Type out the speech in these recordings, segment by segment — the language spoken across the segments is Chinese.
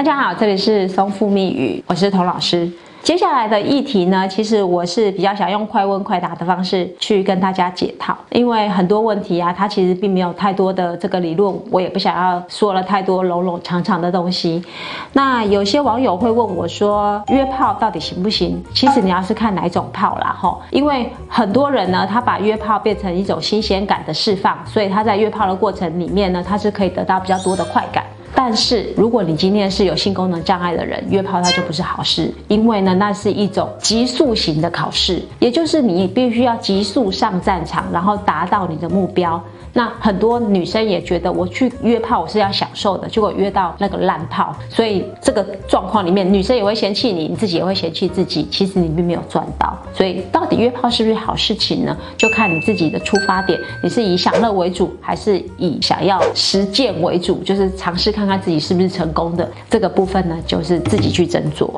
大家好，这里是松富密语，我是童老师。接下来的议题呢，其实我是比较想用快问快答的方式去跟大家解套，因为很多问题啊，它其实并没有太多的这个理论，我也不想要说了太多笼笼长长的东西。那有些网友会问我说，约炮到底行不行？其实你要是看哪种炮啦，吼，因为很多人呢，他把约炮变成一种新鲜感的释放，所以他在约炮的过程里面呢，他是可以得到比较多的快感。但是，如果你今天是有性功能障碍的人，约炮它就不是好事，因为呢，那是一种急速型的考试，也就是你必须要急速上战场，然后达到你的目标。那很多女生也觉得我去约炮我是要享受的，结果约到那个烂炮，所以这个状况里面，女生也会嫌弃你，你自己也会嫌弃自己，其实你并没有赚到。所以到底约炮是不是好事情呢？就看你自己的出发点，你是以享乐为主，还是以想要实践为主，就是尝试看看自己是不是成功的这个部分呢？就是自己去斟酌。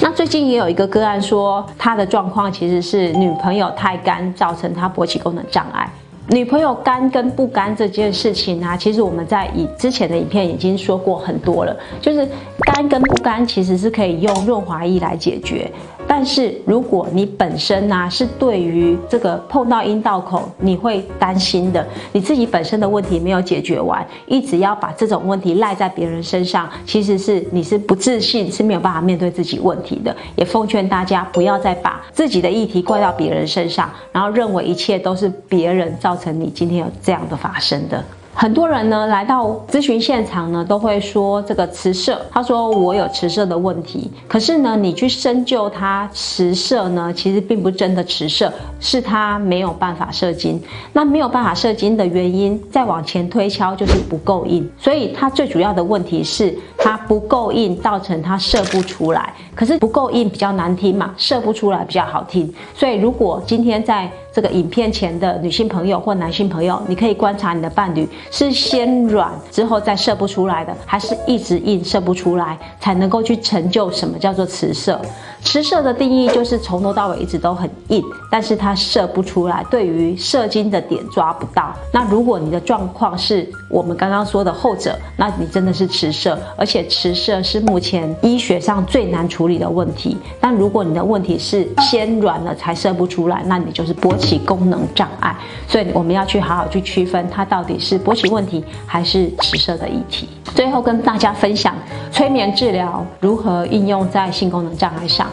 那最近也有一个个案说，他的状况其实是女朋友太干，造成他勃起功能障碍。女朋友干跟不干这件事情啊，其实我们在以之前的影片已经说过很多了，就是干跟不干其实是可以用润滑液来解决。但是如果你本身呢是对于这个碰到阴道口你会担心的，你自己本身的问题没有解决完，一直要把这种问题赖在别人身上，其实是你是不自信，是没有办法面对自己问题的。也奉劝大家不要再把自己的议题怪到别人身上，然后认为一切都是别人造成你今天有这样的发生的。很多人呢来到咨询现场呢，都会说这个磁射，他说我有磁射的问题。可是呢，你去深究他磁射呢，其实并不真的磁射，是他没有办法射精。那没有办法射精的原因，再往前推敲就是不够硬。所以他最主要的问题是它不够硬，造成它射不出来。可是不够硬比较难听嘛，射不出来比较好听。所以如果今天在这个影片前的女性朋友或男性朋友，你可以观察你的伴侣是先软之后再射不出来的，还是一直硬射不出来，才能够去成就什么叫做雌射。雌射的定义就是从头到尾一直都很硬，但是它射不出来，对于射精的点抓不到。那如果你的状况是我们刚刚说的后者，那你真的是雌射，而且且迟射是目前医学上最难处理的问题。但如果你的问题是先软了才射不出来，那你就是勃起功能障碍。所以我们要去好好去区分它到底是勃起问题还是迟射的议题。最后跟大家分享催眠治疗如何应用在性功能障碍上。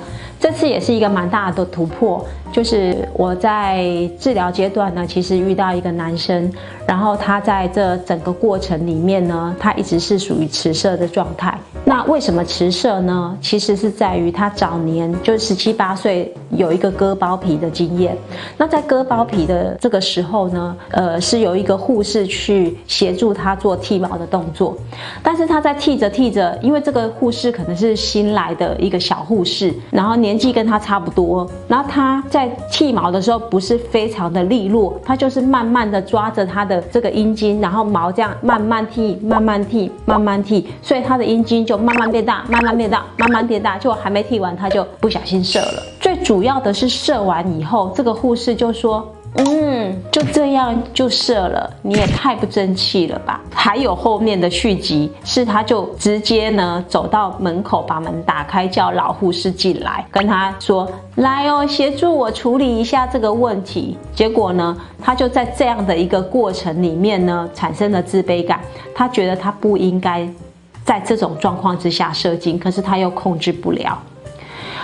这次也是一个蛮大的突破，就是我在治疗阶段呢，其实遇到一个男生，然后他在这整个过程里面呢，他一直是属于迟射的状态。那为什么迟射呢？其实是在于他早年就十七八岁有一个割包皮的经验。那在割包皮的这个时候呢，呃，是有一个护士去协助他做剃毛的动作，但是他在剃着剃着，因为这个护士可能是新来的一个小护士，然后年。年纪跟他差不多，然后他在剃毛的时候不是非常的利落，他就是慢慢的抓着他的这个阴茎，然后毛这样慢慢剃，慢慢剃，慢慢剃，所以他的阴茎就慢慢变大，慢慢变大，慢慢变大，就还没剃完他就不小心射了。最主要的是射完以后，这个护士就说。嗯，就这样就射了，你也太不争气了吧！还有后面的续集，是他就直接呢走到门口，把门打开，叫老护士进来，跟他说：“来哦，协助我处理一下这个问题。”结果呢，他就在这样的一个过程里面呢，产生了自卑感，他觉得他不应该在这种状况之下射精，可是他又控制不了。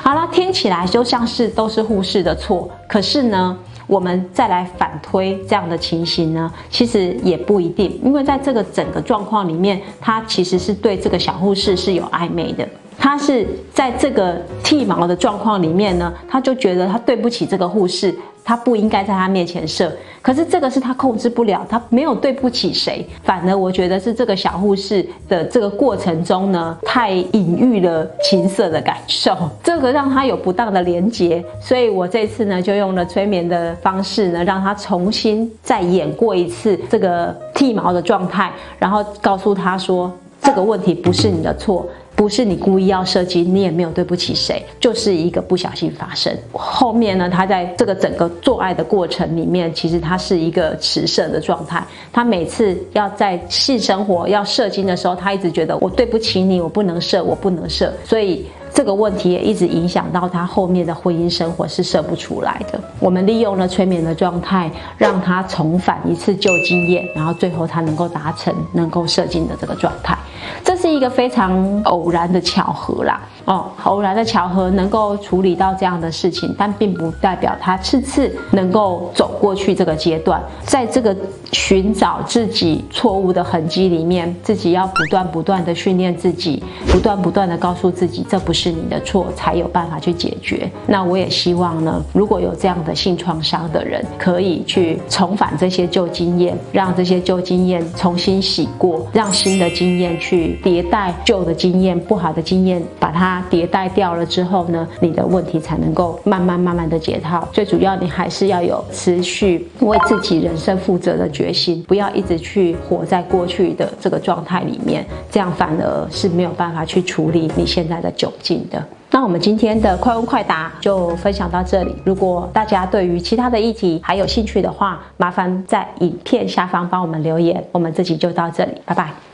好了，听起来就像是都是护士的错，可是呢？我们再来反推这样的情形呢，其实也不一定，因为在这个整个状况里面，他其实是对这个小护士是有暧昧的，他是在这个剃毛的状况里面呢，他就觉得他对不起这个护士。他不应该在他面前射，可是这个是他控制不了，他没有对不起谁，反而我觉得是这个小护士的这个过程中呢，太隐喻了情色的感受，这个让他有不当的连结，所以我这次呢就用了催眠的方式呢，让他重新再演过一次这个剃毛的状态，然后告诉他说，这个问题不是你的错。不是你故意要射精，你也没有对不起谁，就是一个不小心发生。后面呢，他在这个整个做爱的过程里面，其实他是一个持射的状态。他每次要在性生活要射精的时候，他一直觉得我对不起你，我不能射，我不能射，所以。这个问题也一直影响到他后面的婚姻生活是射不出来的。我们利用了催眠的状态，让他重返一次旧经验，然后最后他能够达成能够射精的这个状态。这是一个非常偶然的巧合啦，哦，偶然的巧合能够处理到这样的事情，但并不代表他次次能够走过去这个阶段。在这个寻找自己错误的痕迹里面，自己要不断不断的训练自己，不断不断的告诉自己这不是你的错，才有办法去解决。那我也希望呢，如果有这样的性创伤的人，可以去重返这些旧经验，让这些旧经验重新洗过，让新的经验去。迭代旧的经验、不好的经验，把它迭代掉了之后呢，你的问题才能够慢慢慢慢的解套。最主要，你还是要有持续为自己人生负责的决心，不要一直去活在过去的这个状态里面，这样反而是没有办法去处理你现在的窘境的。那我们今天的快问快答就分享到这里。如果大家对于其他的议题还有兴趣的话，麻烦在影片下方帮我们留言。我们这集就到这里，拜拜。